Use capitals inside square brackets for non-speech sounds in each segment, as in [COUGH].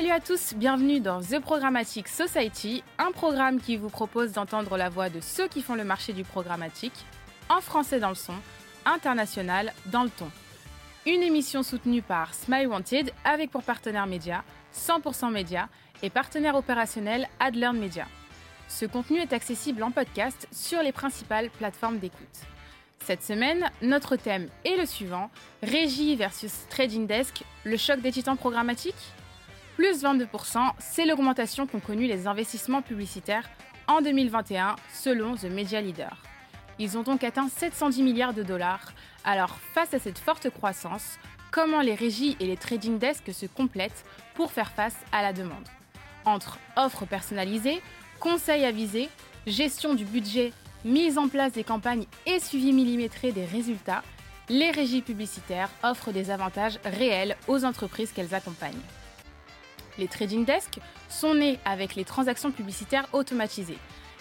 Salut à tous, bienvenue dans The Programmatic Society, un programme qui vous propose d'entendre la voix de ceux qui font le marché du programmatique, en français dans le son, international dans le ton. Une émission soutenue par Smile Wanted avec pour partenaire média 100% Média et partenaire opérationnel Adlearn Media. Ce contenu est accessible en podcast sur les principales plateformes d'écoute. Cette semaine, notre thème est le suivant Régie versus Trading Desk, le choc des titans programmatiques? Plus 22%, c'est l'augmentation qu'ont connue les investissements publicitaires en 2021 selon The Media Leader. Ils ont donc atteint 710 milliards de dollars. Alors, face à cette forte croissance, comment les régies et les trading desks se complètent pour faire face à la demande? Entre offres personnalisées, conseils avisés, gestion du budget, mise en place des campagnes et suivi millimétré des résultats, les régies publicitaires offrent des avantages réels aux entreprises qu'elles accompagnent. Les trading desks sont nés avec les transactions publicitaires automatisées.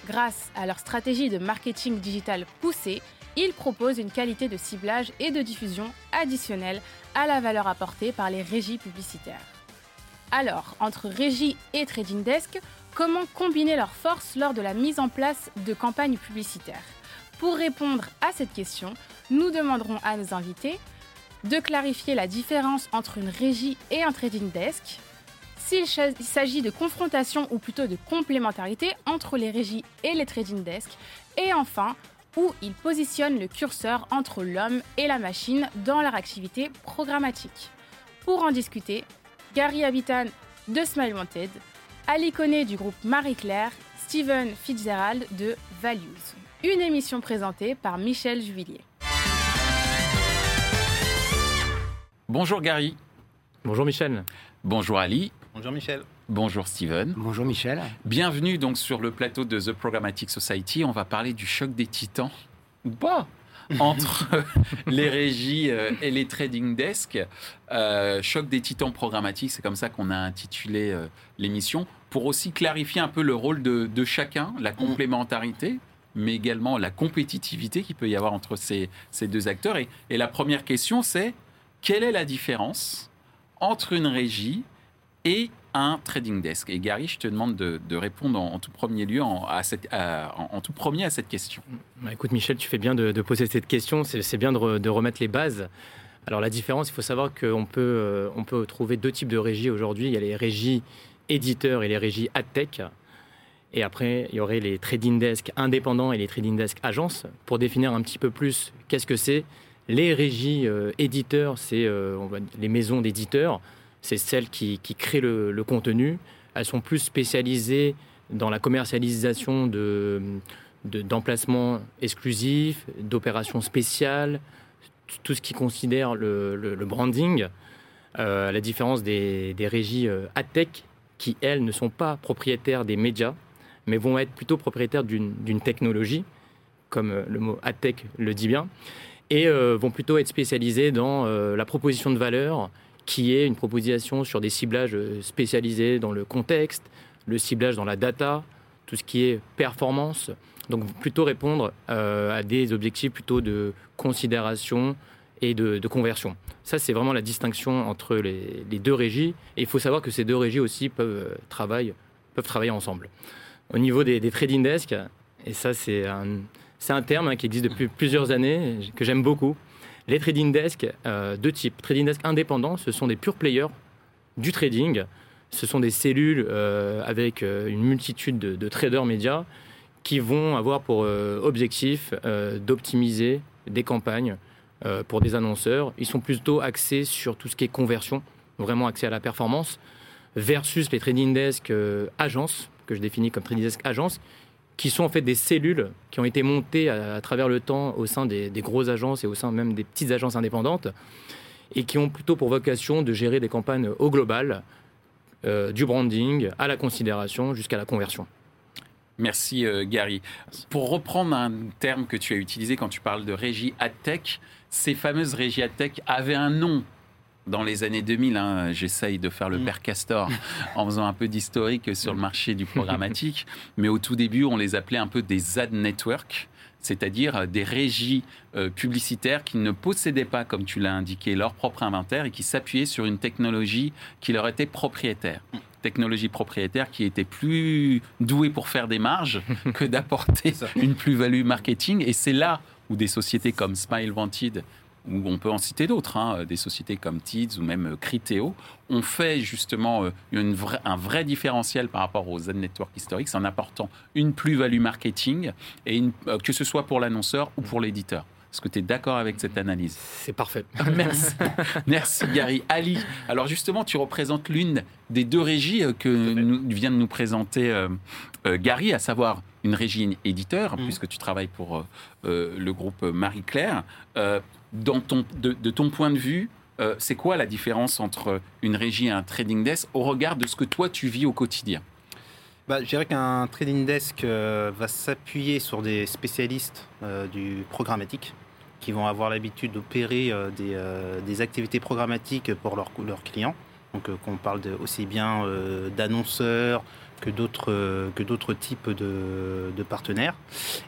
Grâce à leur stratégie de marketing digital poussée, ils proposent une qualité de ciblage et de diffusion additionnelle à la valeur apportée par les régies publicitaires. Alors, entre régie et trading desk, comment combiner leurs forces lors de la mise en place de campagnes publicitaires? Pour répondre à cette question, nous demanderons à nos invités de clarifier la différence entre une régie et un trading desk, s'il s'agit de confrontation ou plutôt de complémentarité entre les régies et les trading desks, et enfin où ils positionnent le curseur entre l'homme et la machine dans leur activité programmatique. Pour en discuter, Gary Habitan de Smile Wanted, Ali Koné du groupe Marie-Claire, Steven Fitzgerald de Values. Une émission présentée par Michel Juvillier. Bonjour Gary. Bonjour Michel. Bonjour Ali. Bonjour Michel. Bonjour Steven. Bonjour Michel. Bienvenue donc sur le plateau de The Programmatic Society. On va parler du choc des titans. Ou pas [LAUGHS] entre [LAUGHS] les régies euh, et les trading desks. Euh, choc des titans programmatiques, c'est comme ça qu'on a intitulé euh, l'émission, pour aussi clarifier un peu le rôle de, chacun, la complémentarité, mais également la compétitivité qu'il peut y avoir entre ces, deux acteurs. Et, et la première question, c'est quelle est la différence entre une régie et un trading desk Et Gary, je te demande de, répondre en, tout premier lieu en, à cette, en, tout premier à cette question. Bah, écoute Michel, tu fais bien de, poser cette question, c'est bien de, remettre les bases. Alors la différence, il faut savoir qu'on peut, euh, peut trouver deux types de régies aujourd'hui. Il y a les régies éditeurs et les régies ad-tech. Et après, il y aurait les trading desks indépendants et les trading desks agences. Pour définir un petit peu plus qu'est-ce que c'est, les régies euh, éditeurs, c'est euh, les maisons d'éditeurs c'est celles qui, créent le, contenu. Elles sont plus spécialisées dans la commercialisation de, d'emplacements exclusifs, d'opérations spéciales, tout ce qui considère le, branding, euh, à la différence des, régies euh, tech qui, elles, ne sont pas propriétaires des médias, mais vont être plutôt propriétaires d'une technologie, comme euh, le mot tech le dit bien, et euh, vont plutôt être spécialisées dans la proposition de valeur qui est une proposition sur des ciblages euh, spécialisés dans le contexte, le ciblage dans la data, tout ce qui est performance. Donc plutôt répondre euh, à des objectifs plutôt de considération et de, conversion. Ça, c'est vraiment la distinction entre les, deux régies. Et il faut savoir que ces deux régies aussi peuvent, euh, travailler, peuvent travailler ensemble. Au niveau des, trading desks, et ça, c'est un, terme hein, qui existe depuis plusieurs années, que j'aime beaucoup. Les trading desks, euh, deux types. Trading desk indépendants, ce sont des pure players du trading. Ce sont des cellules euh, avec euh, une multitude de, traders médias qui vont avoir pour objectif d'optimiser des campagnes pour des annonceurs. Ils sont plutôt axés sur tout ce qui est conversion, vraiment axés à la performance, versus les trading desk agences, que je définis comme trading desk agences, qui sont en fait des cellules qui ont été montées à, travers le temps au sein des, grosses agences et au sein même des petites agences indépendantes et qui ont plutôt pour vocation de gérer des campagnes au global, euh, du branding à la considération jusqu'à la conversion. Merci euh, Gary. Pour reprendre un terme que tu as utilisé quand tu parles de régie ad tech, ces fameuses régies ad tech avaient un nom dans les années 2000, hein, j'essaye de faire le mm. père Castor en faisant un peu d'historique sur le marché du programmatique, mais au tout début, on les appelait un peu des ad networks c'est-à-dire des régies euh, publicitaires qui ne possédaient pas, comme tu l'as indiqué, leur propre inventaire et qui s'appuyaient sur une technologie qui leur était propriétaire. technologie propriétaire qui était plus douée pour faire des marges [LAUGHS] que d'apporter une plus-value marketing. Et c'est là où des sociétés comme Smile Wanted ou on peut en citer d'autres, hein, des sociétés comme Tids ou même Criteo, ont fait justement euh, un vrai différentiel par rapport aux Z-Network historiques en apportant une plus-value marketing, et euh, que ce soit pour l'annonceur ou pour l'éditeur. Est-ce que tu es d'accord avec cette analyse? C'est parfait. [LAUGHS] Merci. Merci Gary. Ali, alors justement, tu représentes l'une des deux régies euh, que nous, vient de nous présenter Gary, à savoir une régie éditeur, mmh. puisque tu travailles pour le groupe Marie-Claire ton, de, ton point de vue, euh, c'est quoi la différence entre une régie et un trading desk au regard de ce que toi tu vis au quotidien bah, Je dirais qu'un trading desk euh, va s'appuyer sur des spécialistes euh, du programmatique qui vont avoir l'habitude d'opérer des, activités programmatiques pour leurs clients. Donc qu'on parle aussi bien d'annonceurs, que d'autres que d'autres types de, partenaires.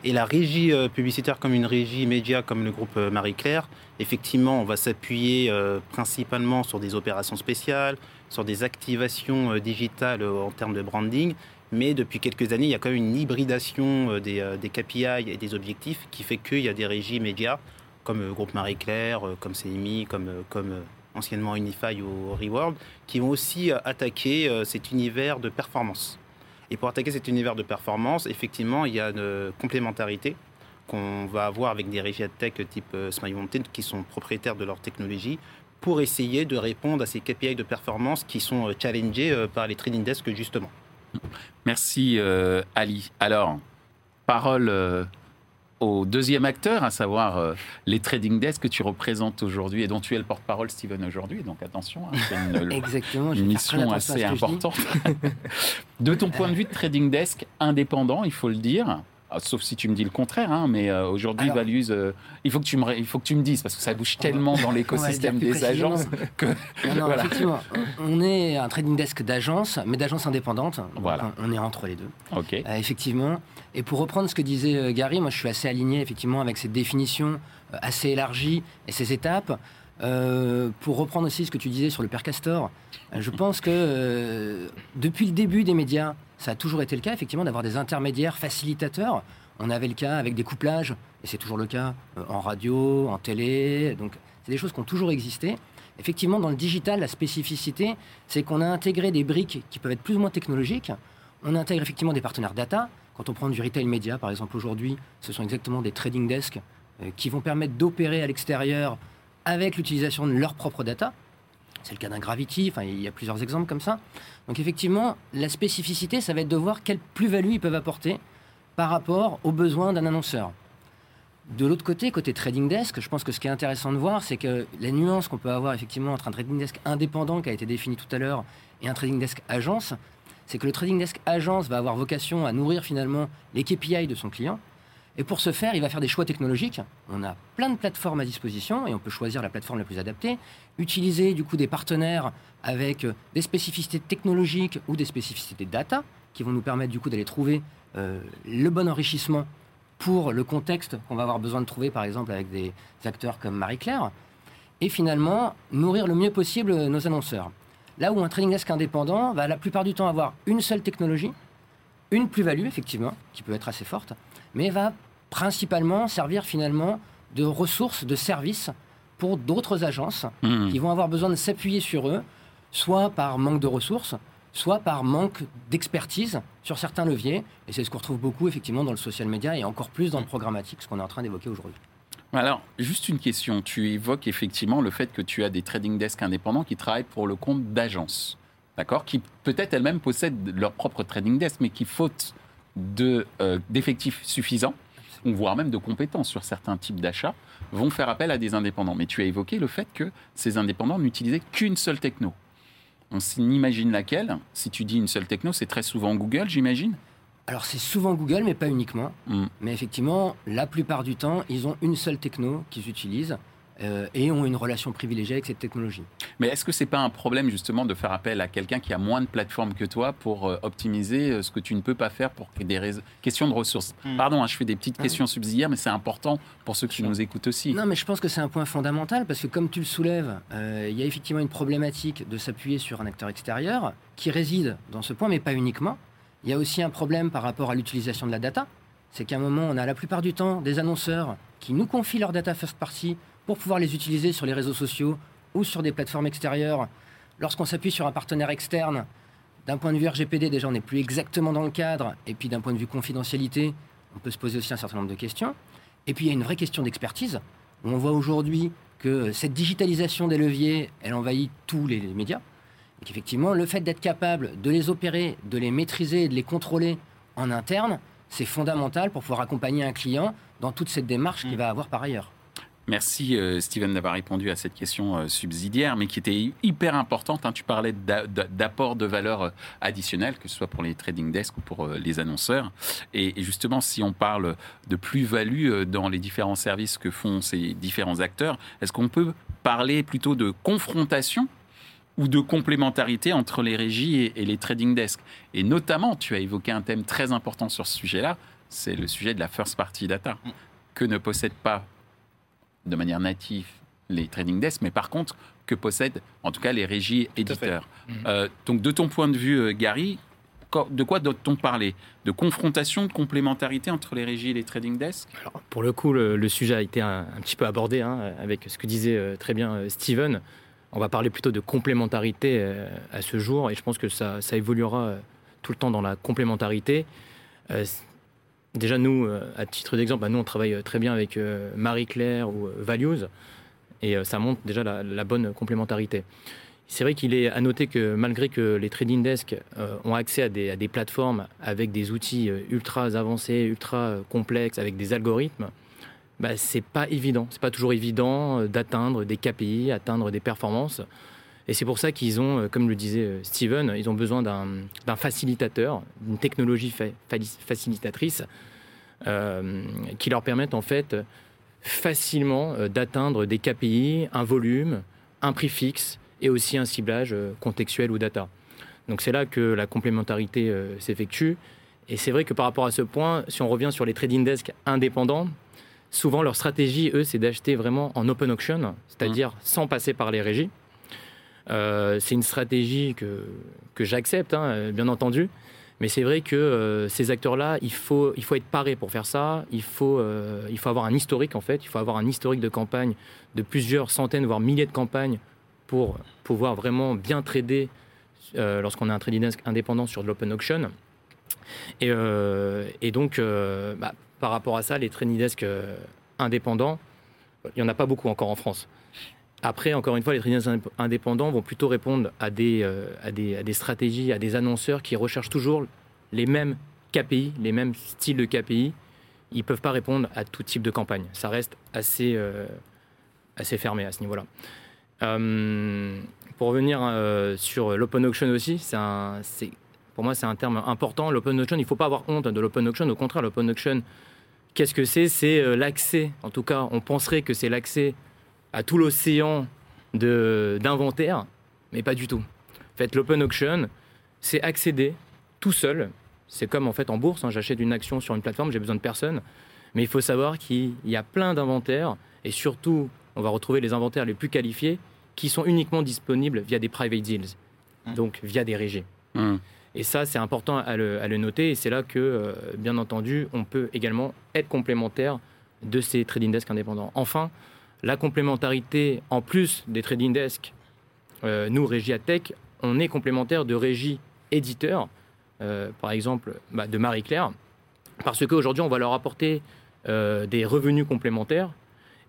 Et la régie euh, publicitaire comme une régie média comme le groupe euh, Marie-Claire, effectivement, on va s'appuyer euh, principalement sur des opérations spéciales, sur des activations digitales en termes de branding. Mais depuis quelques années, il y a quand même une hybridation des, des KPI et des objectifs qui fait qu'il y a des régies médias comme le groupe Marie-Claire, comme CMI, comme, comme anciennement Unify ou Reworld, qui vont aussi attaquer cet univers de performance. Et pour attaquer cet univers de performance, effectivement, il y a une complémentarité qu'on va avoir avec des régies tech type euh, Smile Mountain qui sont propriétaires de leur technologie pour essayer de répondre à ces KPI de performance qui sont euh, challengés euh, par les trading desks justement. Merci Ali. Alors, parole au deuxième acteur, à savoir euh, les trading desks que tu représentes aujourd'hui et dont tu es le porte-parole, Steven, aujourd'hui. Donc attention, hein, c'est une, [LAUGHS] une mission assez importante. [LAUGHS] de ton point de vue de trading desk indépendant, il faut le dire, ah, sauf si tu me dis le contraire, hein, mais euh, aujourd'hui, Values, euh, il, faut que tu me, il faut que tu me dises, parce que ça bouge tellement dans l'écosystème des agences que. Non, effectivement, on est un trading desk d'agence, mais d'agence indépendante. Voilà. On est entre les deux. Ok. Euh, effectivement. Et pour reprendre ce que disait Gary, moi je suis assez aligné effectivement avec cette définition assez élargie et ces étapes. pour reprendre aussi ce que tu disais sur le père Castor, je pense que depuis le début des médias, ça a toujours été le cas, effectivement, d'avoir des intermédiaires facilitateurs. On avait le cas avec des couplages, et c'est toujours le cas euh, en radio, en télé. Donc, c'est des choses qui ont toujours existé. Effectivement, dans le digital, la spécificité, c'est qu'on a intégré des briques qui peuvent être plus ou moins technologiques. On intègre effectivement des partenaires data. Quand on prend du retail média, par exemple, aujourd'hui, ce sont exactement des trading desks euh, qui vont permettre d'opérer à l'extérieur avec l'utilisation de leurs propres data. C'est le cas d'un Gravity, enfin, il y a plusieurs exemples comme ça. Donc effectivement, la spécificité, ça va être de voir quelle plus-value ils peuvent apporter par rapport aux besoins d'un annonceur. De l'autre côté, côté trading desk, je pense que ce qui est intéressant de voir, c'est que la nuance qu'on peut avoir effectivement entre un trading desk indépendant qui a été défini tout à l'heure et un trading desk agence, c'est que le trading desk agence va avoir vocation à nourrir finalement les KPI de son client, et pour ce faire, il va faire des choix technologiques. On a plein de plateformes à disposition et on peut choisir la plateforme la plus adaptée. Utiliser du coup des partenaires avec euh, des spécificités technologiques ou des spécificités data qui vont nous permettre du coup d'aller trouver euh, le bon enrichissement pour le contexte qu'on va avoir besoin de trouver par exemple avec des acteurs comme Marie-Claire. Et finalement, nourrir le mieux possible nos annonceurs. Là où un trading desk indépendant va la plupart du temps avoir une seule technologie, une plus-value effectivement, qui peut être assez forte, mais va principalement servir finalement de ressources, de services pour d'autres agences mmh. qui vont avoir besoin de s'appuyer sur eux, soit par manque de ressources, soit par manque d'expertise sur certains leviers. Et c'est ce qu'on retrouve beaucoup effectivement dans le social media et encore plus dans le programmatique, ce qu'on est en train d'évoquer aujourd'hui. Alors, juste une question. Tu évoques effectivement le fait que tu as des trading desks indépendants qui travaillent pour le compte d'agences, d'accord Qui peut-être elles-mêmes possèdent leur propre trading desk, mais qui, faute euh, d'effectifs suffisants, voire même de compétences sur certains types d'achats, vont faire appel à des indépendants. Mais tu as évoqué le fait que ces indépendants n'utilisaient qu'une seule techno. On s'imagine laquelle? Si tu dis une seule techno, c'est très souvent Google, j'imagine? Alors c'est souvent Google, mais pas uniquement. Hmm. Mais effectivement, la plupart du temps, ils ont une seule techno qu'ils utilisent. Euh, et ont une relation privilégiée avec cette technologie. Mais est-ce que c'est pas un problème justement de faire appel à quelqu'un qui a moins de plateformes que toi pour euh, optimiser euh, ce que tu ne peux pas faire pour des questions de ressources Hmm. Pardon, hein, je fais des petites Ah. questions subsidiaires, mais c'est important pour ceux qui nous écoutent aussi. Non, mais je pense que c'est un point fondamental parce que, comme tu le soulèves, euh, il y a effectivement une problématique de s'appuyer sur un acteur extérieur qui réside dans ce point, mais pas uniquement. Il y a aussi un problème par rapport à l'utilisation de la data. C'est qu'à un moment, on a la plupart du temps des annonceurs qui nous confient leur data first party pour pouvoir les utiliser sur les réseaux sociaux ou sur des plateformes extérieures. Lorsqu'on s'appuie sur un partenaire externe, d'un point de vue RGPD, déjà, on n'est plus exactement dans le cadre. Et puis, d'un point de vue confidentialité, on peut se poser aussi un certain nombre de questions. Et puis, il y a une vraie question d'expertise. où On voit aujourd'hui que cette digitalisation des leviers, elle envahit tous les médias. Et qu'effectivement, le fait d'être capable de les opérer, de les maîtriser de les contrôler en interne, c'est fondamental pour pouvoir accompagner un client dans toute cette démarche qu'il Mm. va avoir par ailleurs. Merci euh, Steven d'avoir répondu à cette question euh, subsidiaire, mais qui était hyper importante. hein. Tu parlais d'a- d'a- d'apport de valeur euh, additionnelle, que ce soit pour les trading desks ou pour euh, les annonceurs. Et, et justement, si on parle de plus-value dans les différents services que font ces différents acteurs, est-ce qu'on peut parler plutôt de confrontation ou de complémentarité entre les régies et, et les trading desks? Et notamment, tu as évoqué un thème très important sur ce sujet-là, c'est le sujet de la first party data, Mm. que ne possèdent pas de manière native les trading desks, mais par contre que possèdent en tout cas les régies éditeurs. Mhm. Euh, donc de ton point de vue, euh, Gary, de quoi doit-on parler? De confrontation, de complémentarité entre les régies et les trading desks? Alors, pour le coup, le, le sujet a été un, un petit peu abordé hein, avec ce que disait euh, très bien Steven. On va parler plutôt de complémentarité à ce jour et je pense que ça, ça évoluera tout le temps dans la complémentarité. Déjà, nous, euh, à titre d'exemple, bah, nous, on travaille euh, très bien avec euh, Marie-Claire ou Values et ça montre déjà la, bonne complémentarité. C'est vrai qu'il est à noter que malgré que les trading desks ont accès à des, plateformes avec des outils ultra avancés, ultra complexes, avec des algorithmes, bah, c'est pas évident. C'est pas toujours évident d'atteindre des KPI, atteindre des performances. Et c'est pour ça qu'ils ont, euh, comme le disait euh, Steven, ils ont besoin d'un facilitateur, d'une technologie fa- facilitatrice euh, qui leur permette en fait facilement d'atteindre des KPI, un volume, un prix fixe et aussi un ciblage contextuel ou data. Donc c'est là que la complémentarité s'effectue. Et c'est vrai que par rapport à ce point, si on revient sur les trading desks indépendants, souvent leur stratégie, eux, c'est d'acheter vraiment en open auction, c'est-à-dire sans passer par les régies. Euh, c'est une stratégie que, que j'accepte, hein, bien entendu. Mais c'est vrai que euh, ces acteurs-là, il faut, il faut être paré pour faire ça. Il faut, euh, il faut avoir un historique, en fait. Il faut avoir un historique de campagne de plusieurs centaines, voire milliers de campagnes pour pouvoir vraiment bien trader lorsqu'on a un trading desk indépendant sur de l'open auction. Et, donc, bah, par rapport à ça, les trading desks indépendants, il n'y en a pas beaucoup encore en France. Après, encore une fois, les indép- indépendants vont plutôt répondre à des, euh, à, des, à des stratégies, à des annonceurs qui recherchent toujours les mêmes KPI, les mêmes styles de KPI. Ils ne peuvent pas répondre à tout type de campagne. Ça reste assez, euh, assez fermé à ce niveau-là. Euh, pour revenir sur l'open auction aussi, c'est pour moi c'est un terme important. L'open auction, il ne faut pas avoir honte de l'open auction. Au contraire, l'open auction, qu'est-ce que c'est? C'est l'accès, en tout cas, on penserait que c'est l'accès à tout l'océan de- d'inventaire, mais pas du tout. En fait, l'open auction, c'est accéder tout seul. C'est comme en fait en bourse, hein, j'achète une action sur une plateforme, j'ai besoin de personne. Mais il faut savoir qu'il y a plein d'inventaires et surtout, on va retrouver les inventaires les plus qualifiés qui sont uniquement disponibles via des private deals, Mm. donc via des régies. Hum. Et ça, c'est important à le, à le noter. Et c'est là que, euh, bien entendu, on peut également être complémentaire de ces trading desks indépendants. Enfin, la complémentarité, en plus des trading desks, euh, nous, Régie Tech, on est complémentaire de Régie éditeur, euh, par exemple bah, de Marie-Claire, parce qu'aujourd'hui, on va leur apporter euh, des revenus complémentaires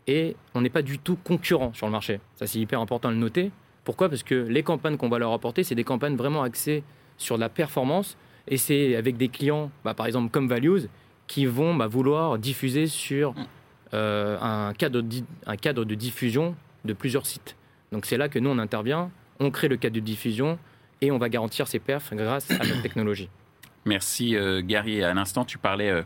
et on n'est pas du tout concurrent sur le marché. Ça, c'est hyper important de le noter. Pourquoi? Parce que les campagnes qu'on va leur apporter, c'est des campagnes vraiment axées sur la performance et c'est avec des clients, bah, par exemple comme Values, qui vont bah, vouloir diffuser sur euh, un, cadre de, un cadre de diffusion de plusieurs sites. Donc c'est là que nous, on intervient, on crée le cadre de diffusion et on va garantir ses perfs grâce à notre technologie. Merci euh, Gary. À l'instant, tu parlais euh,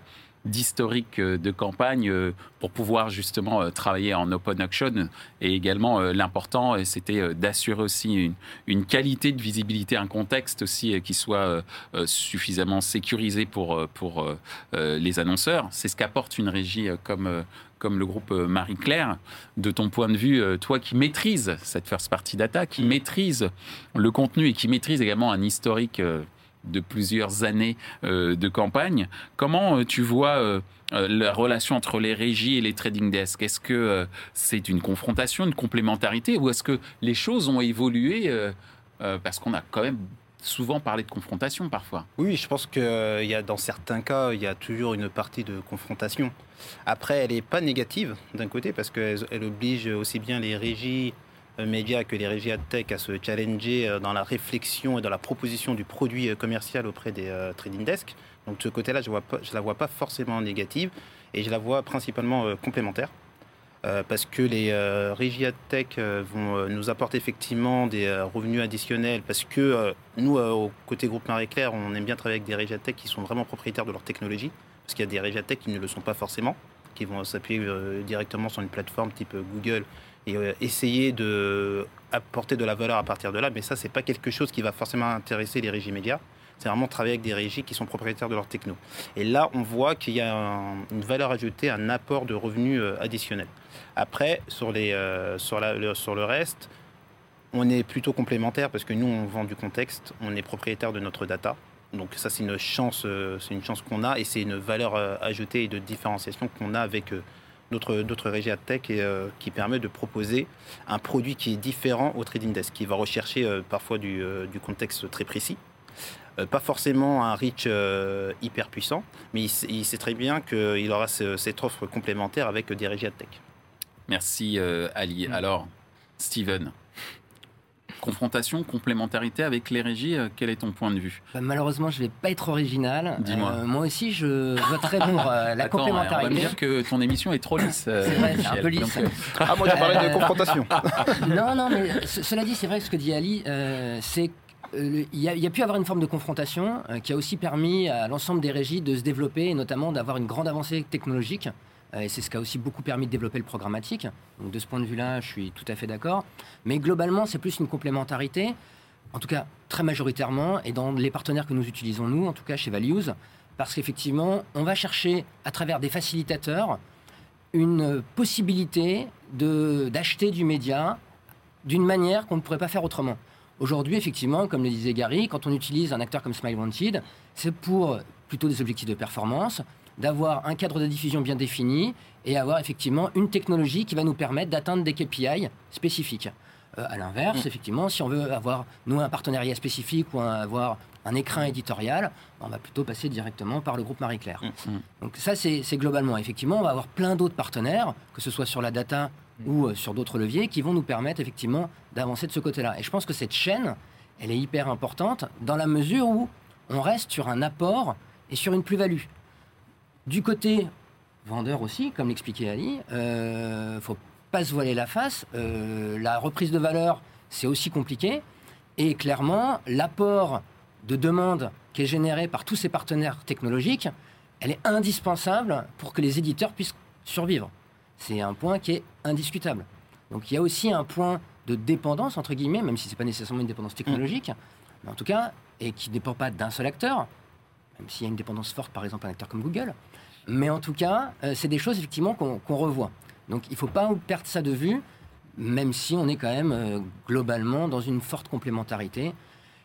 d'historique de campagne pour pouvoir justement travailler en open auction. Et également, l'important, c'était d'assurer aussi une, qualité de visibilité, un contexte aussi qui soit suffisamment sécurisé pour, pour les annonceurs. C'est ce qu'apporte une régie comme comme le groupe euh, Marie-Claire, de ton point de vue, euh, toi qui maîtrises cette first party data, qui maîtrise le contenu et qui maîtrise également un historique euh, de plusieurs années de campagne, comment tu vois la relation entre les régies et les trading desks? Est-ce que c'est une confrontation, une complémentarité, ou est-ce que les choses ont évolué parce qu'on a quand même souvent parlé de confrontation parfois? Oui, je pense que y a, dans certains cas, il y a toujours une partie de confrontation. Après, elle n'est pas négative d'un côté parce qu'elle elle oblige aussi bien les régies euh, médias que les régies tech à se challenger euh, dans la réflexion et dans la proposition du produit euh, commercial auprès des trading desks. Donc de ce côté-là, je ne la vois pas forcément négative et je la vois principalement complémentaire. Euh, parce que les euh, tech euh, vont nous apporter effectivement des revenus additionnels, parce que nous, au côté groupe Marie-Claire, on aime bien travailler avec des régies tech qui sont vraiment propriétaires de leur technologie, parce qu'il y a des régies tech qui ne le sont pas forcément, qui vont s'appuyer directement sur une plateforme type Google et essayer de apporter de la valeur à partir de là, mais ça, c'est pas quelque chose qui va forcément intéresser les régies médias c'est vraiment travailler avec des régies qui sont propriétaires de leur techno. Et là, on voit qu'il y a une valeur ajoutée, un apport de revenus euh, additionnel. Après, sur, les, euh, sur, la, le, sur le reste, on est plutôt complémentaire parce que nous, on vend du contexte, on est propriétaire de notre data. Donc ça, c'est une chance, euh, c'est une chance qu'on a et c'est une valeur ajoutée et de différenciation qu'on a avec d'autres, d'autres régies tech et qui permet de proposer un produit qui est différent au trading desk, qui va rechercher parfois du, du contexte très précis euh, pas forcément un reach euh, hyper puissant, mais il, sait très bien qu'il aura cette offre complémentaire avec des régies tech. Merci euh, Ali. Mm. Alors, Steven, confrontation, complémentarité avec les régies, quel est ton point de vue? Bah, Malheureusement, je ne vais pas être original. Dis-moi. moi aussi, je voterai pour la complémentarité. On va me dire que ton émission est trop lisse. c'est vrai, c'est un peu lisse. ah, moi, j'ai parlé de confrontation. [LAUGHS] non, non, mais cela dit, c'est vrai que ce que dit Ali, c'est euh, il y, a, pu avoir une forme de confrontation euh, qui a aussi permis à l'ensemble des régies de se développer et notamment d'avoir une grande avancée technologique. Euh, et c'est ce qui a aussi beaucoup permis de développer le programmatique. Donc de ce point de vue-là, je suis tout à fait d'accord. Mais globalement, c'est plus une complémentarité, en tout cas très majoritairement, et dans les partenaires que nous utilisons, nous, en tout cas chez Values, parce qu'effectivement, on va chercher à travers des facilitateurs une possibilité d'acheter du média d'une manière qu'on ne pourrait pas faire autrement. Aujourd'hui, effectivement, comme le disait Gary, quand on utilise un acteur comme Smile Wanted, c'est pour plutôt des objectifs de performance, d'avoir un cadre de diffusion bien défini et avoir effectivement une technologie qui va nous permettre d'atteindre des KPI spécifiques. Euh, à l'inverse, mm. effectivement, si on veut avoir, nous, un partenariat spécifique ou avoir un écrin éditorial, on va plutôt passer directement par le groupe Marie-Claire. Mm. Mm. Donc ça, c'est globalement. Effectivement, on va avoir plein d'autres partenaires, que ce soit sur la data ou euh, sur d'autres leviers qui vont nous permettre effectivement d'avancer de ce côté-là. Et je pense que cette chaîne, elle est hyper importante dans la mesure où on reste sur un apport et sur une plus-value. Du côté vendeur aussi, comme l'expliquait Ali, ne euh, faut pas se voiler la face. Euh, la reprise de valeur, c'est aussi compliqué. Et clairement, l'apport de demande qui est généré par tous ces partenaires technologiques, elle est indispensable pour que les éditeurs puissent survivre. C'est un point qui est indiscutable. Donc il y a aussi un point de dépendance, entre guillemets, même si ce n'est pas nécessairement une dépendance technologique, mais en tout cas, et qui ne dépend pas d'un seul acteur, même s'il y a une dépendance forte, par exemple, un acteur comme Google. Mais en tout cas, euh, c'est des choses, effectivement, qu'on revoit. Donc il ne faut pas perdre ça de vue, même si on est quand même euh, globalement dans une forte complémentarité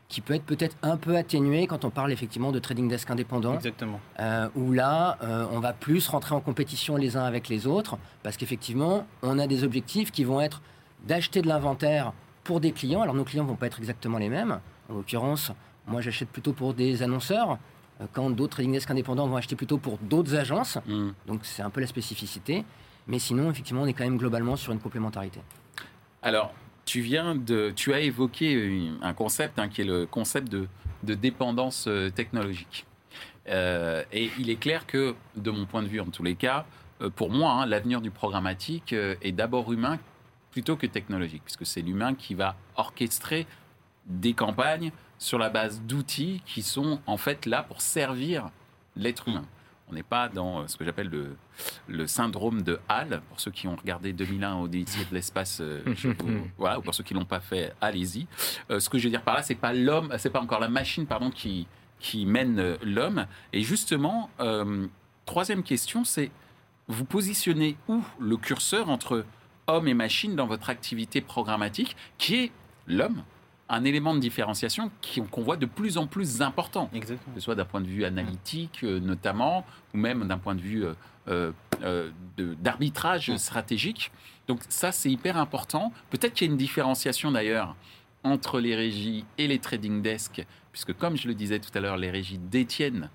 qui peut être peut-être un peu atténué quand on parle effectivement de trading desk indépendant. Exactement. Euh, où là, on va plus rentrer en compétition les uns avec les autres, parce qu'effectivement, on a des objectifs qui vont être d'acheter de l'inventaire pour des clients. Alors nos clients vont pas être exactement les mêmes. En l'occurrence, moi j'achète plutôt pour des annonceurs, quand d'autres trading desk indépendants vont acheter plutôt pour d'autres agences. Mm. Donc c'est un peu la spécificité. Mais sinon, effectivement, on est quand même globalement sur une complémentarité. Alors, tu viens de, tu as évoqué un concept hein, qui est le concept de, dépendance euh, technologique. Euh, et il est clair que, de mon point de vue en tous les cas, euh, pour moi, hein, l'avenir du programmatique est d'abord humain plutôt que technologique, puisque c'est l'humain qui va orchestrer des campagnes sur la base d'outils qui sont en fait là pour servir l'être humain. On n'est pas dans euh, ce que j'appelle le, le syndrome de Hall. Pour ceux qui ont regardé 2001 Odyssée de l'espace, euh, [LAUGHS] voilà, ou pour ceux qui l'ont pas fait, allez-y. Euh, ce que je veux dire par là, c'est pas l'homme, c'est pas encore la machine, pardon, qui qui mène l'homme. Et justement, euh, troisième question, c'est vous positionnez où le curseur entre homme et machine dans votre activité programmatique, qui est l'homme, un élément de différenciation qui- qu'on voit de plus en plus important Exactement. que ce soit d'un point de vue analytique euh, notamment, ou même d'un point de vue euh, euh, d'arbitrage stratégique. Donc ça, c'est hyper important. Peut-être qu'il y a une différenciation d'ailleurs entre les régies et les trading desks, puisque comme je le disais tout à l'heure, les régies détiennent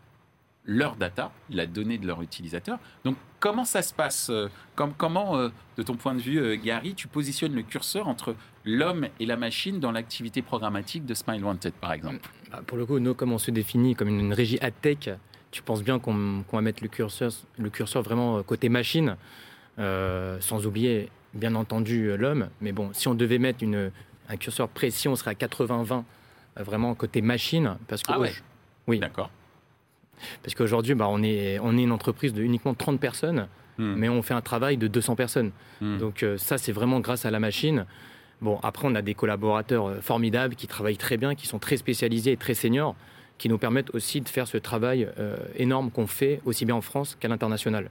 leur data, la donnée de leur utilisateur. Donc comment ça se passe euh, comme, Comment, euh, de ton point de vue, euh, Gary, tu positionnes le curseur entre l'homme et la machine dans l'activité programmatique de Smile Wanted, par exemple? Bah, Pour le coup, nous, comme on se définit comme une, régie ad tech, tu penses bien qu'on va mettre le curseur, le curseur vraiment côté machine, euh, sans oublier bien entendu l'homme. Mais bon, si on devait mettre une, un curseur précis, on serait à 80-20, euh, vraiment côté machine. Parce que Ah ouais. Oui. D'accord. Parce qu'aujourd'hui, bah, on, est, on est une entreprise de uniquement 30 personnes, Hmm. mais on fait un travail de 200 personnes. Hmm. Donc euh, ça, c'est vraiment grâce à la machine. Bon, après, on a des collaborateurs euh, formidables qui travaillent très bien, qui sont très spécialisés et très seniors, qui nous permettent aussi de faire ce travail euh, énorme qu'on fait aussi bien en France qu'à l'international.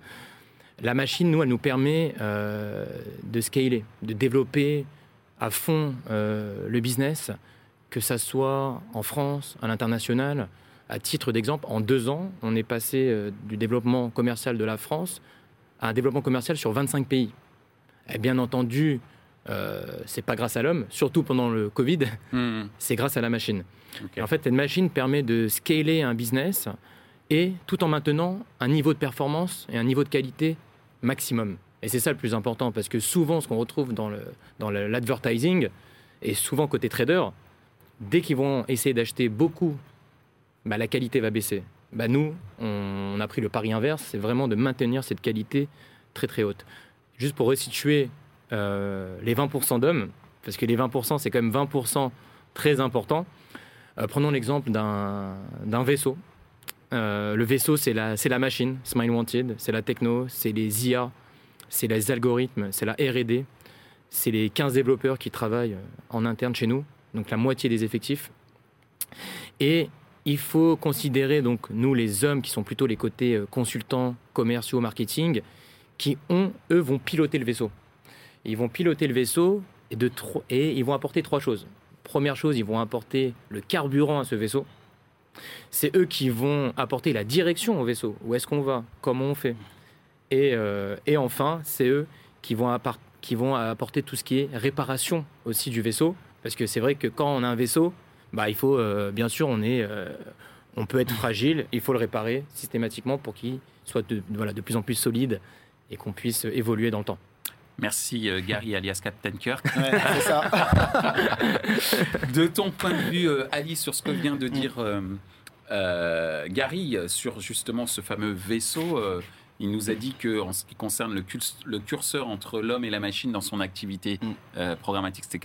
La machine, nous, elle nous permet de scaler, de développer à fond le business, que ça soit en France, à l'international. À titre d'exemple, en deux ans, on est passé euh, du développement commercial de la France à un développement commercial sur 25 pays. Et bien entendu, euh, c'est pas grâce à l'homme, surtout pendant le Covid, Hmm. [LAUGHS] c'est grâce à la machine. Et en fait, cette machine permet de scaler un business et tout en maintenant un niveau de performance et un niveau de qualité maximum. Et c'est ça le plus important parce que souvent, ce qu'on retrouve dans le dans l'advertising et souvent côté trader, dès qu'ils vont essayer d'acheter beaucoup, bah, la qualité va baisser. Bah, nous, on, a pris le pari inverse, c'est vraiment de maintenir cette qualité très très haute. Juste pour resituer euh, les 20% d'hommes, parce que les 20%, c'est quand même 20% très important. Euh, prenons l'exemple d'un vaisseau. Euh, le vaisseau, c'est la, la machine, Smile Wanted, c'est la techno, c'est les IA, c'est les algorithmes, c'est la RD, c'est les 15 développeurs qui travaillent en interne chez nous, donc la moitié des effectifs. Et il faut considérer, donc, nous, les hommes qui sont plutôt les côtés euh, consultants, commerciaux, marketing, qui, ont, eux, vont piloter le vaisseau. Ils vont piloter le vaisseau et, ils vont apporter trois choses. Première chose, ils vont apporter le carburant à ce vaisseau. C'est eux qui vont apporter la direction au vaisseau. Où est-ce qu'on va? Comment on fait? Et, euh, enfin, c'est eux qui vont apporter tout ce qui est réparation aussi du vaisseau. Parce que c'est vrai que quand on a un vaisseau, bah, il faut, euh, bien sûr, on, est, euh, on peut être fragile, il faut le réparer systématiquement pour qu'il soit de, voilà, de plus en plus solide et qu'on puisse évoluer dans le temps. Merci euh, Gary alias Captain Kirk. Ouais, c'est ça. [LAUGHS] De ton point de vue, euh, Ali, sur ce que vient de dire euh, euh, Gary, sur justement ce fameux vaisseau, euh, il nous a dit que en ce qui concerne le, le curseur entre l'homme et la machine dans son activité Mm. euh, programmatique, c'était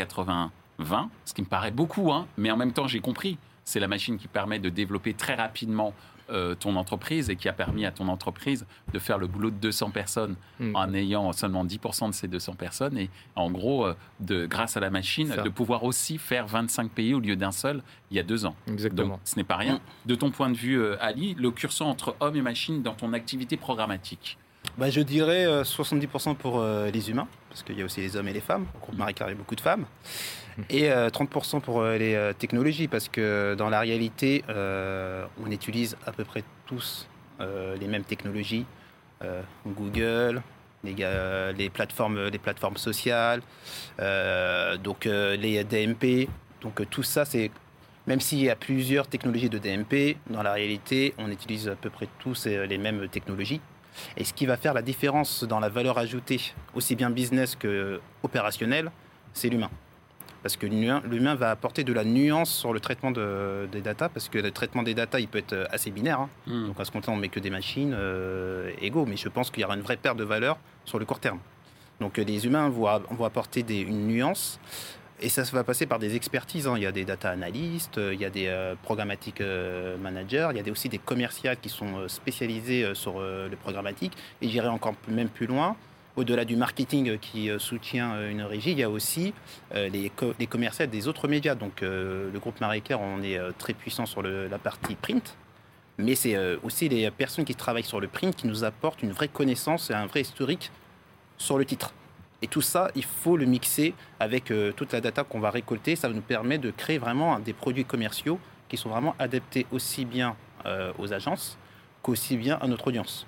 80-20, ce qui me paraît beaucoup, hein, mais en même temps, j'ai compris. C'est la machine qui permet de développer très rapidement euh, ton entreprise et qui a permis à ton entreprise de faire le boulot de 200 personnes Mm. en ayant seulement 10% de ces 200 personnes et en gros, euh, de, grâce à la machine, Ça. de pouvoir aussi faire 25 pays au lieu d'un seul il y a deux ans. Exactement. Donc ce n'est pas rien. Mm. De ton point de vue, euh, Ali, le curseur entre homme et machine dans ton activité programmatique Bah, je dirais euh, 70% pour euh, les humains, parce qu'il y a aussi les hommes et les femmes. Au groupe Marie Claire, il y a beaucoup de femmes. [LAUGHS] Et euh, 30% pour euh, les euh, technologies, parce que dans la réalité, euh, on utilise à peu près tous euh, les mêmes technologies. Euh, Google, les, plateformes, les plateformes sociales, euh, donc euh, les DMP. Donc euh, tout ça, c'est même s'il y a plusieurs technologies de DMP, dans la réalité, on utilise à peu près tous euh, les mêmes technologies. Et ce qui va faire la différence dans la valeur ajoutée, aussi bien business que opérationnel, c'est l'humain. Parce que l'humain va apporter de la nuance sur le traitement de- des data, parce que le traitement des data, il peut être assez binaire. hein. Mm. Donc à ce compte-là, on met que des machines euh, égaux, mais je pense qu'il y aura une vraie perte de valeur sur le court terme. Donc euh, les humains vont, apporter des- une nuance Et ça, va passer par des expertises. hein. Il y a des data analystes, euh, il y a des euh, programmatic euh, managers, il y a des- aussi des commerciales qui sont euh, spécialisés euh, sur euh, le programmatique. Et j'irai encore même plus loin. Au-delà du marketing euh, qui euh, soutient euh, une régie, il y a aussi les, co- des autres médias. Donc le groupe Marie-Claire, on est très puissant sur la partie print. Mais c'est aussi les personnes qui travaillent sur le print qui nous apportent une vraie connaissance et un vrai historique sur le titre. Et tout ça, il faut le mixer avec toute la data qu'on va récolter. Ça nous permet de créer vraiment des produits commerciaux qui sont vraiment adaptés aussi bien aux agences qu'aussi bien à notre audience.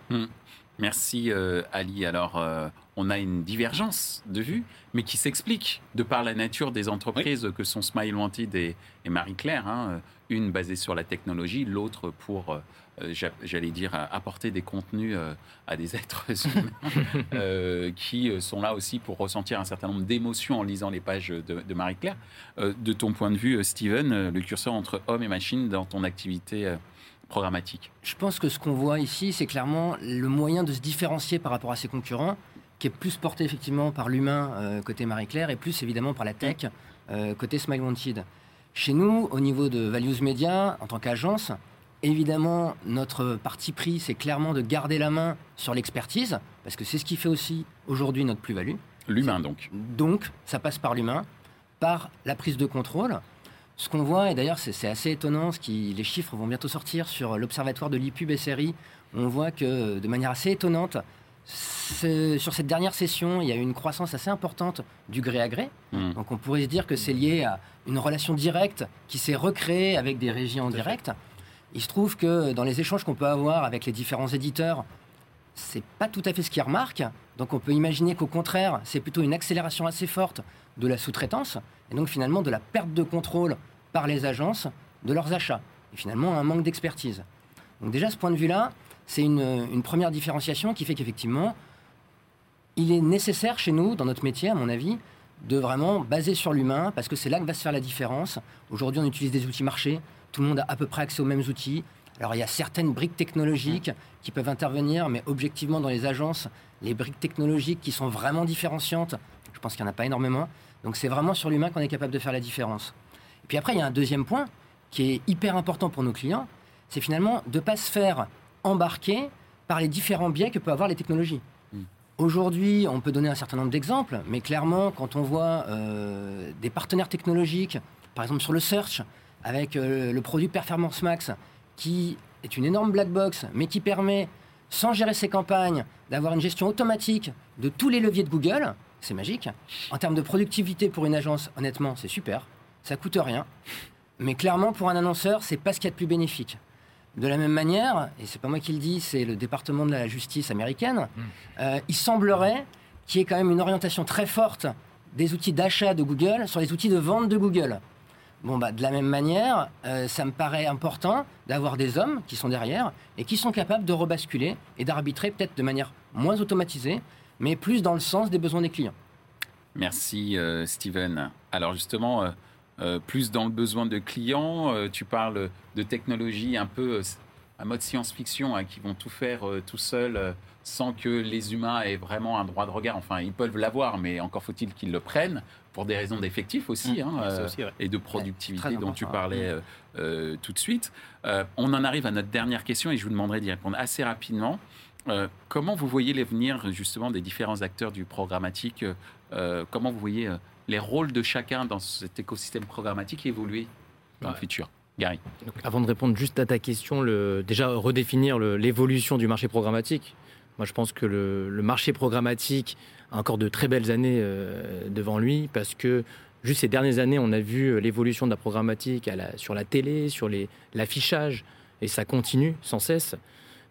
Merci euh, Ali. Alors, euh, on a une divergence de vue, mais qui s'explique de par la nature des entreprises que sont Smile Wanted et, et Marie-Claire. hein. Une basée sur la technologie, l'autre pour, euh, j'a- j'allais dire, apporter des contenus à des [LAUGHS] êtres humains [LAUGHS] qui sont là aussi pour ressentir un certain nombre d'émotions en lisant les pages de, de Marie-Claire. De ton point de vue, Steven, le curseur entre homme et machine dans ton activité programmatique Je pense que ce qu'on voit ici, c'est clairement le moyen de se différencier par rapport à ses concurrents, qui est plus porté effectivement par l'humain euh, côté Marie-Claire et plus évidemment par la tech euh, côté Smile Wanted. Chez nous, au niveau de Values Media, en tant qu'agence, évidemment, notre parti pris, c'est clairement de garder la main sur l'expertise, parce que c'est ce qui fait aussi aujourd'hui notre plus-value. L'humain, donc. Donc, ça passe par l'humain, par la prise de contrôle. Ce qu'on voit, et d'ailleurs c'est assez étonnant, ce qui, les chiffres vont bientôt sortir sur l'observatoire de l'IPUB SRI, on voit que de manière assez étonnante, sur cette dernière session, il y a eu une croissance assez importante du gré à gré. Hmm. Donc on pourrait se dire que c'est lié à une relation directe qui s'est recréée avec des régies en direct. Il se trouve que dans les échanges qu'on peut avoir avec les différents éditeurs, c'est pas tout à fait ce qu'ils remarquent. Donc on peut imaginer qu'au contraire, c'est plutôt une accélération assez forte de la sous-traitance et donc finalement de la perte de contrôle par les agences de leurs achats et finalement un manque d'expertise. Donc déjà, ce point de vue-là, c'est une, une première différenciation qui fait qu'effectivement, il est nécessaire chez nous, dans notre métier, à mon avis, de vraiment baser sur l'humain, parce que c'est là que va se faire la différence. Aujourd'hui, on utilise des outils marchés, tout le monde a à peu près accès aux mêmes outils. Alors, il y a certaines briques technologiques qui peuvent intervenir, mais objectivement, dans les agences, les briques technologiques qui sont vraiment différenciantes, je pense qu'il n'y en a pas énormément. Donc, c'est vraiment sur l'humain qu'on est capable de faire la différence. Et puis après, il y a un deuxième point qui est hyper important pour nos clients, c'est finalement de ne pas se faire embarquer par les différents biais que peuvent avoir les technologies. Aujourd'hui, on peut donner un certain nombre d'exemples, mais clairement, quand on voit euh, des partenaires technologiques, par exemple sur le search, avec euh, le produit Performance Max, qui est une énorme black box, mais qui permet, sans gérer ses campagnes, d'avoir une gestion automatique de tous les leviers de Google, c'est magique. En termes de productivité pour une agence, honnêtement, c'est super. Ça coûte rien. Mais clairement, pour un annonceur, c'est pas ce qu'il y a de plus bénéfique. De la même manière, et c'est pas moi qui le dis, c'est le département de la justice américaine, euh, il semblerait qu'il y ait quand même une orientation très forte des outils d'achat de Google sur les outils de vente de Google. Bon, bah, de la même manière, euh, ça me paraît important d'avoir des hommes qui sont derrière et qui sont capables de rebasculer et d'arbitrer peut-être de manière moins automatisée, mais plus dans le sens des besoins des clients. Merci euh, Steven. Alors justement, euh, plus dans le besoin de clients, tu parles de technologies un peu à mode science-fiction hein, qui vont tout faire tout seuls sans que les humains aient vraiment un droit de regard. Enfin, ils peuvent l'avoir, mais encore faut-il qu'ils le prennent pour des raisons d'effectifs aussi. hein, Ça euh, aussi, ouais. et de productivité dont tu important. parlais euh, euh, tout de suite. Euh, on en arrive à notre dernière question et je vous demanderai d'y répondre assez rapidement. Euh, comment vous voyez l'avenir justement des différents acteurs du programmatique euh, Comment vous voyez euh, les rôles de chacun dans cet écosystème programmatique évoluer dans le futur? Gary Donc, avant de répondre juste à ta question, le, déjà redéfinir l'évolution du marché programmatique. Moi, je pense que le, marché programmatique a encore de très belles années euh, devant lui parce que juste ces dernières années, on a vu euh, l'évolution de la programmatique sur la télé, sur l'affichage, et ça continue sans cesse.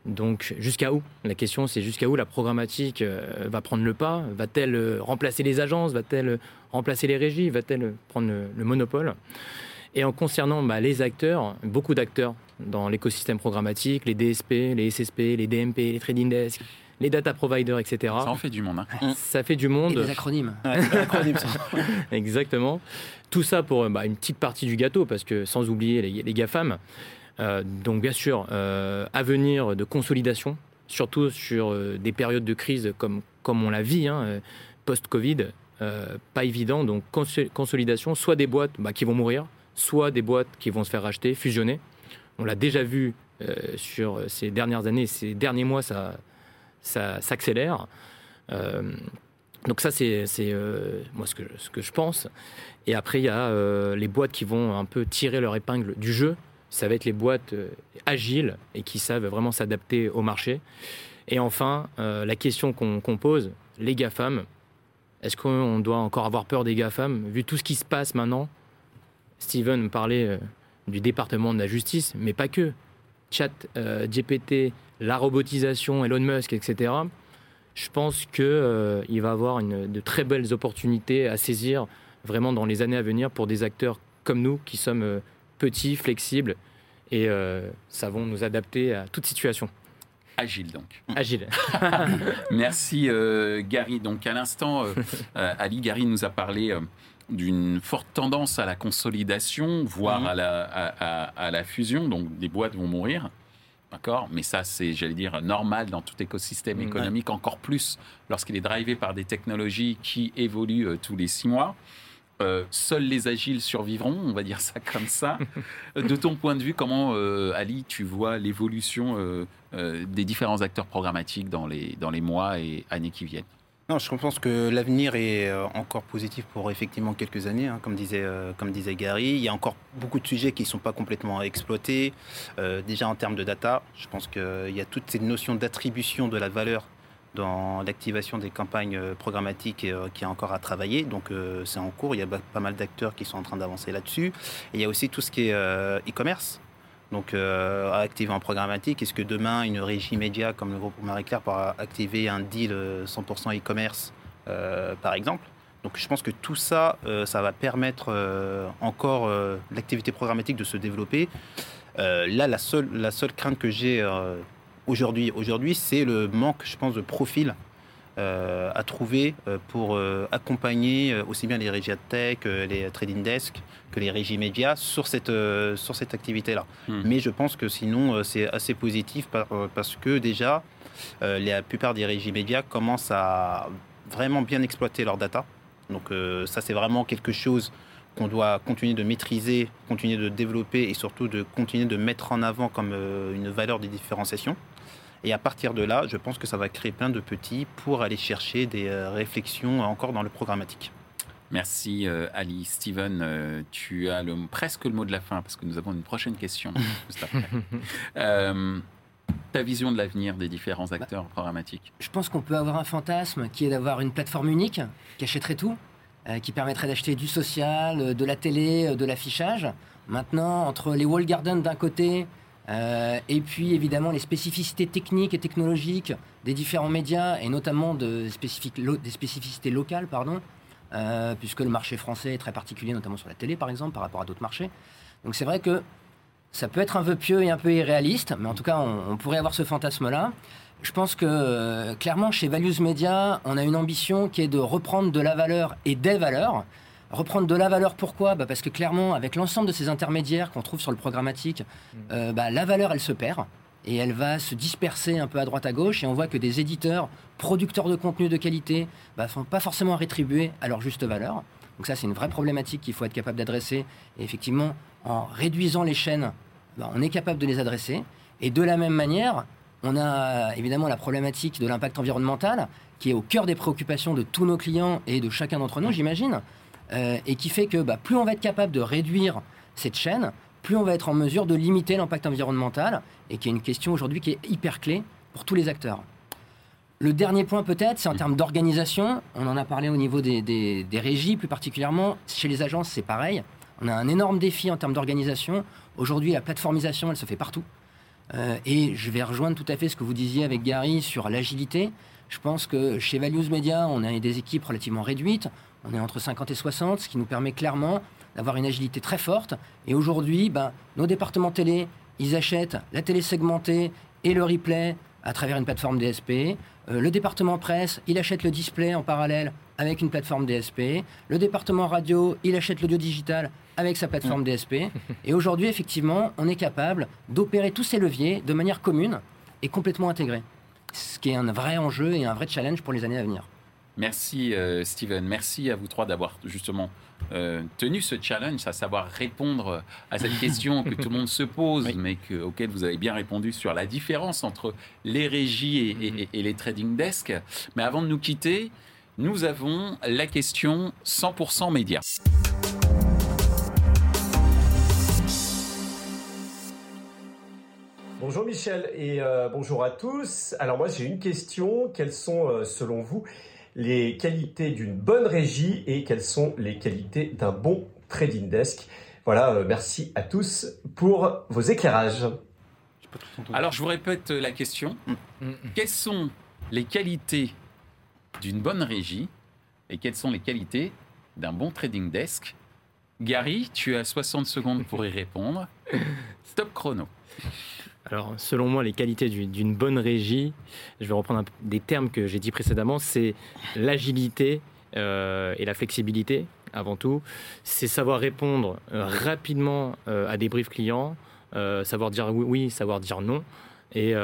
Donc, jusqu'à où? La question, c'est jusqu'à où la programmatique euh, va prendre le pas? Va-t-elle remplacer les agences? Va-t-elle remplacer les régies? Va-t-elle prendre le monopole? Et en concernant bah, les acteurs, beaucoup d'acteurs dans l'écosystème programmatique, les DSP, les SSP, les DMP, les trading desks, les data providers, etc. Ça en fait du monde. hein. Ça fait du Et monde. des acronymes. Ouais. [LAUGHS] Exactement. Tout ça pour bah, une petite partie du gâteau, parce que sans oublier les, les GAFAM. Euh, donc bien sûr, euh, avenir de consolidation, surtout sur euh, des périodes de crise comme, comme on la vit, hein, euh, post-Covid. pas évident. Donc consolidation, soit des boîtes bah, qui vont mourir, soit des boîtes qui vont se faire racheter, fusionner. On l'a déjà vu sur ces dernières années, ces derniers mois, ça, ça s'accélère. donc ça, c'est moi ce que, ce que je pense. Et après, il y a les boîtes qui vont un peu tirer leur épingle du jeu ça va être les boîtes euh, agiles et qui savent vraiment s'adapter au marché. Et enfin, euh, la question qu'on pose, les GAFAM, est-ce qu'on doit encore avoir peur des GAFAM Vu tout ce qui se passe maintenant, Steven parlait euh, du département de la justice, mais pas que. Chat, GPT, la robotisation, Elon Musk, etc. Je pense qu'il il va avoir une, de très belles opportunités à saisir vraiment dans les années à venir pour des acteurs comme nous qui sommes petits, flexibles et euh, savons nous adapter à toute situation. Agile donc. Agile. [LAUGHS] Merci euh, Gary. Donc à l'instant, euh, Ali Gary nous a parlé d'une forte tendance à la consolidation, voire mhm. à, la, à, la, fusion. Donc des boîtes vont mourir. D'accord? Mais ça, c'est, j'allais dire, normal dans tout écosystème économique, encore plus lorsqu'il est drivé par des technologies qui évoluent tous les six mois. Euh, seuls les agiles survivront, on va dire ça [LAUGHS] comme ça. de ton point de vue, comment, euh, Ali, tu vois l'évolution euh, des différents acteurs programmatiques dans les, dans les mois et années qui viennent? Non, je pense que l'avenir est encore positif pour effectivement quelques années, hein, comme, disait, comme disait Gary. Il y a encore beaucoup de sujets qui ne sont pas complètement exploités. déjà en termes de data, je pense qu'il y a toutes ces notions d'attribution de la valeur dans l'activation des campagnes euh, programmatiques euh, qui a encore à travailler. Donc euh, c'est en cours, il y a pas mal d'acteurs qui sont en train d'avancer là-dessus. Il y a aussi tout ce qui est e-commerce. Donc activer en programmatique, est-ce que demain une régie média comme le groupe Marie-Claire pourra activer un deal 100% e-commerce par exemple? Donc je pense que tout ça, ça va permettre encore l'activité programmatique de se développer. là, la seule, crainte que j'ai aujourd'hui. Aujourd'hui, c'est le manque, je pense, de profil euh, à trouver euh, pour euh, accompagner aussi bien les régies tech, les trading desks, que les régies médias sur cette, sur cette activité-là. Hmm. Mais je pense que sinon, c'est assez positif parce que déjà, la plupart des régies médias commencent à vraiment bien exploiter leurs data. Donc ça, c'est vraiment quelque chose qu'on doit continuer de maîtriser, continuer de développer et surtout de continuer de mettre en avant comme une valeur de différenciation. Et à partir de là, je pense que ça va créer plein de petits pour aller chercher des euh, réflexions encore dans le programmatique. Merci euh, Ali. Steven, euh, tu as le, presque le mot de la fin parce que nous avons une prochaine question [LAUGHS] juste après. ta vision de l'avenir des différents acteurs programmatiques Je pense qu'on peut avoir un fantasme qui est d'avoir une plateforme unique qui achèterait tout, qui permettrait d'acheter du social, de la télé, de l'affichage. Maintenant, entre les wall gardens d'un côté, euh, et puis évidemment les spécificités techniques et technologiques des différents médias et notamment de des spécificités locales, euh, puisque le marché français est très particulier, notamment sur la télé par exemple, par rapport à d'autres marchés. Donc c'est vrai que ça peut être un peu pieux et un peu irréaliste, mais en tout cas on, pourrait avoir ce fantasme-là. Je pense que euh, clairement chez Values Media, on a une ambition qui est de reprendre de la valeur et des valeurs. Reprendre de la valeur, pourquoi? Bah Parce que clairement, avec l'ensemble de ces intermédiaires qu'on trouve sur le programmatique, mm. euh, bah, la valeur, elle se perd et elle va se disperser un peu à droite à gauche et on voit que des éditeurs, producteurs de contenu de qualité, ne bah, sont pas forcément rétribués à leur juste valeur. Donc ça, c'est une vraie problématique qu'il faut être capable d'adresser. Et effectivement, en réduisant les chaînes, bah, on est capable de les adresser. Et de la même manière, on a évidemment la problématique de l'impact environnemental qui est au cœur des préoccupations de tous nos clients et de chacun d'entre nous, j'imagine. Euh, et qui fait que bah, plus on va être capable de réduire cette chaîne, plus on va être en mesure de limiter l'impact environnemental, et qui est une question aujourd'hui qui est hyper clé pour tous les acteurs. Le dernier point peut-être, c'est en termes d'organisation. On en a parlé au niveau des, régies, plus particulièrement. Chez les agences, c'est pareil. On a un énorme défi en termes d'organisation. Aujourd'hui, la plateformisation, elle se fait partout. Euh, et je vais rejoindre tout à fait ce que vous disiez avec Gary sur l'agilité. Je pense que chez Values Media, on a des équipes relativement réduites. On est entre 50 et 60, ce qui nous permet clairement d'avoir une agilité très forte. Et aujourd'hui, ben, nos départements télé, ils achètent la télé segmentée et le replay à travers une plateforme DSP. Euh, le département presse, il achète le display en parallèle avec une plateforme DSP. Le département radio, il achète l'audio digital avec sa plateforme DSP. [LAUGHS] Et aujourd'hui, effectivement, on est capable d'opérer tous ces leviers de manière commune et complètement intégrée. Ce qui est un vrai enjeu et un vrai challenge pour les années à venir. Merci euh, Steven, merci à vous trois d'avoir justement euh, tenu ce challenge, à savoir répondre à cette [LAUGHS] question que tout le monde se pose, Oui. mais que, auquel vous avez bien répondu sur la différence entre les régies et, et- et les trading desks. Mais avant de nous quitter, nous avons la question 100% médias. Bonjour Michel et euh, bonjour à tous. Alors moi j'ai une question. Quelles sont euh, selon vous les qualités d'une bonne régie et quelles sont les qualités d'un bon trading desk Voilà, euh, merci à tous pour vos éclairages. Alors je vous répète la question. Quelles sont les qualités d'une bonne régie et quelles sont les qualités d'un bon trading desk? Gary, tu as 60 secondes pour y répondre. [LAUGHS] Stop chrono. Alors, selon moi, les qualités du- d'une bonne régie, je vais reprendre des termes que j'ai dit précédemment, c'est l'agilité euh, et la flexibilité, avant tout. C'est savoir répondre euh, rapidement euh, à des briefs clients, savoir dire oui, savoir dire non, et,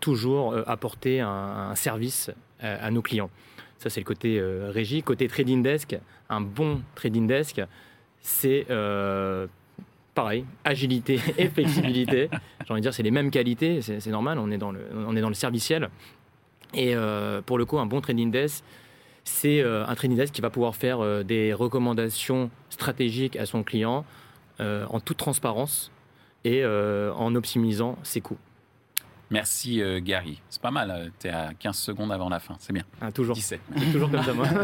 toujours apporter un, service à, nos clients. Ça, c'est le côté régie. Côté trading desk, un bon trading desk, c'est pareil, agilité [LAUGHS] et flexibilité. J'ai envie de dire, c'est les mêmes qualités, c'est normal, on est dans le, on est serviciel. Et euh, pour le coup, un bon trading desk, c'est euh, un trading desk qui va pouvoir faire euh, des recommandations stratégiques à son client en toute transparence et en optimisant ses coûts. Merci euh, Gary. C'est pas mal, tu es à 15 secondes avant la fin, c'est bien. Ah, toujours, 17. c'est [LAUGHS] toujours comme ça, moi. [LAUGHS]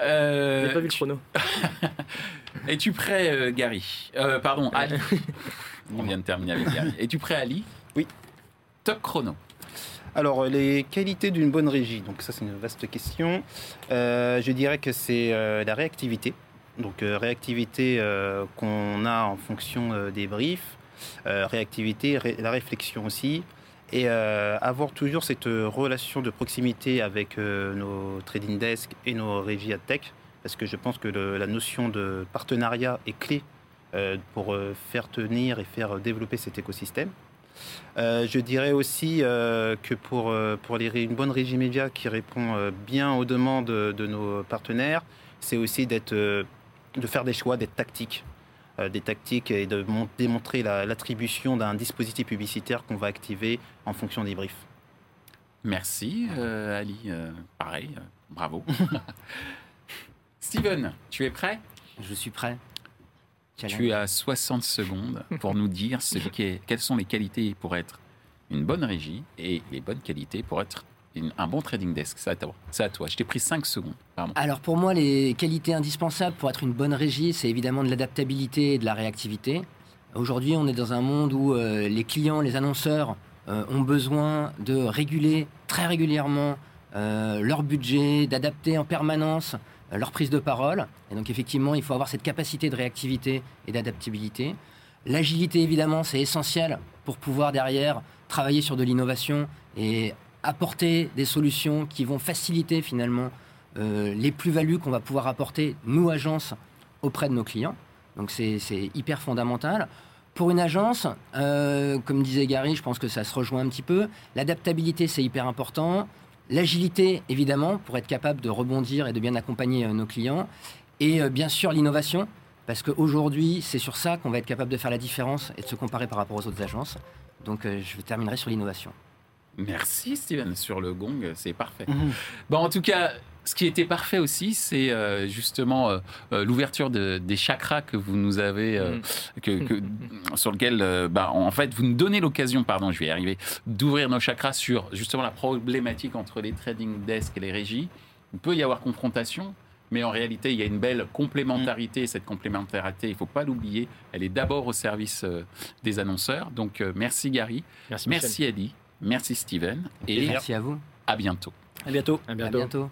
Euh, J'ai pas vu le chrono. [LAUGHS] Es-tu prêt euh, Gary? Euh, Pardon, Ali. On vient de terminer avec Gary. Es-tu prêt Ali? Oui. Top chrono. Alors, euh, les qualités d'une bonne régie, donc ça c'est une vaste question. Euh, je dirais que c'est euh, la réactivité. Donc, euh, réactivité euh, qu'on a en fonction euh, des briefs, euh, réactivité, ré- la réflexion aussi, et euh, avoir toujours cette euh, relation de proximité avec euh, nos trading desks et nos régies ad tech, parce que je pense que la notion de partenariat est clé euh, pour euh, faire tenir et faire développer cet écosystème. Euh, je dirais aussi euh, que pour, euh, pour une bonne régie média qui répond euh, bien aux demandes de, de nos partenaires, c'est aussi euh, de faire des choix, d'être tactique. Euh, des tactiques et de mon- démontrer la- l'attribution d'un dispositif publicitaire qu'on va activer en fonction des briefs. Merci euh, Ali. Euh, pareil, euh, bravo. [LAUGHS] Steven, tu es prêt? Je suis prêt. Challenge. Tu as 60 secondes pour nous dire ce quelles sont les qualités pour être une bonne régie et les bonnes qualités pour être un bon trading desk. C'est à toi. C'est à toi. Je t'ai pris 5 secondes. Alors pour moi, les qualités indispensables pour être une bonne régie, c'est évidemment de l'adaptabilité et de la réactivité. Aujourd'hui, on est dans un monde où euh, les clients, les annonceurs euh, ont besoin de réguler très régulièrement euh, leur budget, d'adapter en permanence leur prise de parole. Et donc effectivement, il faut avoir cette capacité de réactivité et d'adaptabilité. L'agilité, évidemment, c'est essentiel pour pouvoir derrière travailler sur de l'innovation et apporter des solutions qui vont faciliter finalement euh, les plus-values qu'on va pouvoir apporter, nous, agences, auprès de nos clients. Donc c'est hyper fondamental. Pour une agence, euh, comme disait Gary, je pense que ça se rejoint un petit peu. L'adaptabilité, c'est hyper important. L'agilité, évidemment, pour être capable de rebondir et de bien accompagner euh, nos clients. Et bien sûr, l'innovation, parce qu'aujourd'hui, c'est sur ça qu'on va être capable de faire la différence et de se comparer par rapport aux autres agences. Donc je terminerai sur l'innovation. Merci Steven. Sur le gong, c'est parfait. Bon, en tout cas, ce qui était parfait aussi, c'est euh, justement euh, euh, l'ouverture de- des chakras que vous nous avez, euh, que, que- [LAUGHS] sur lequel, bah, en fait, vous nous donnez l'occasion, pardon, je vais y arriver, d'ouvrir nos chakras sur justement la problématique entre les trading desks et les régies. Il peut y avoir confrontation, mais en réalité, il y a une belle complémentarité. Et Cette complémentarité, il ne faut pas l'oublier, elle est d'abord au service des annonceurs. Donc, merci Gary, Merci, merci Ali, merci Steven, et Merci à vous. à bientôt. À bientôt. À À bientôt. bientôt.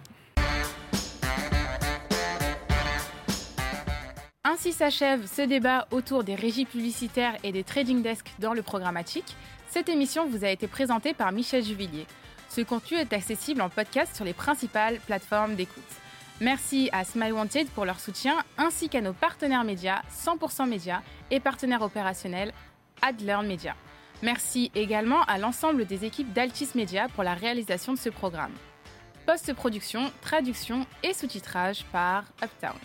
Ainsi s'achève ce débat autour des régies publicitaires et des trading desks dans le programmatique. Cette émission vous a été présentée par Michel Juvillier. Ce contenu est accessible en podcast sur les principales plateformes d'écoute. Merci à Smile Wanted pour leur soutien, ainsi qu'à nos partenaires médias 100% Médias et partenaires opérationnels AdLearn Media. Merci également à l'ensemble des équipes d'Altis Media pour la réalisation de ce programme. Post-production, traduction et sous-titrage par Uptown.